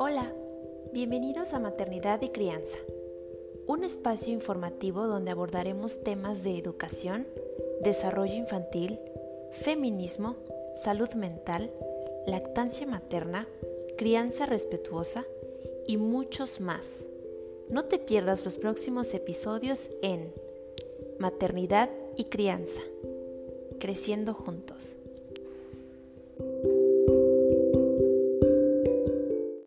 Hola, bienvenidos a Maternidad y Crianza, un espacio informativo donde abordaremos temas de educación, desarrollo infantil, feminismo, salud mental, lactancia materna, crianza respetuosa y muchos más. No te pierdas los próximos episodios en Maternidad y Crianza, creciendo juntos.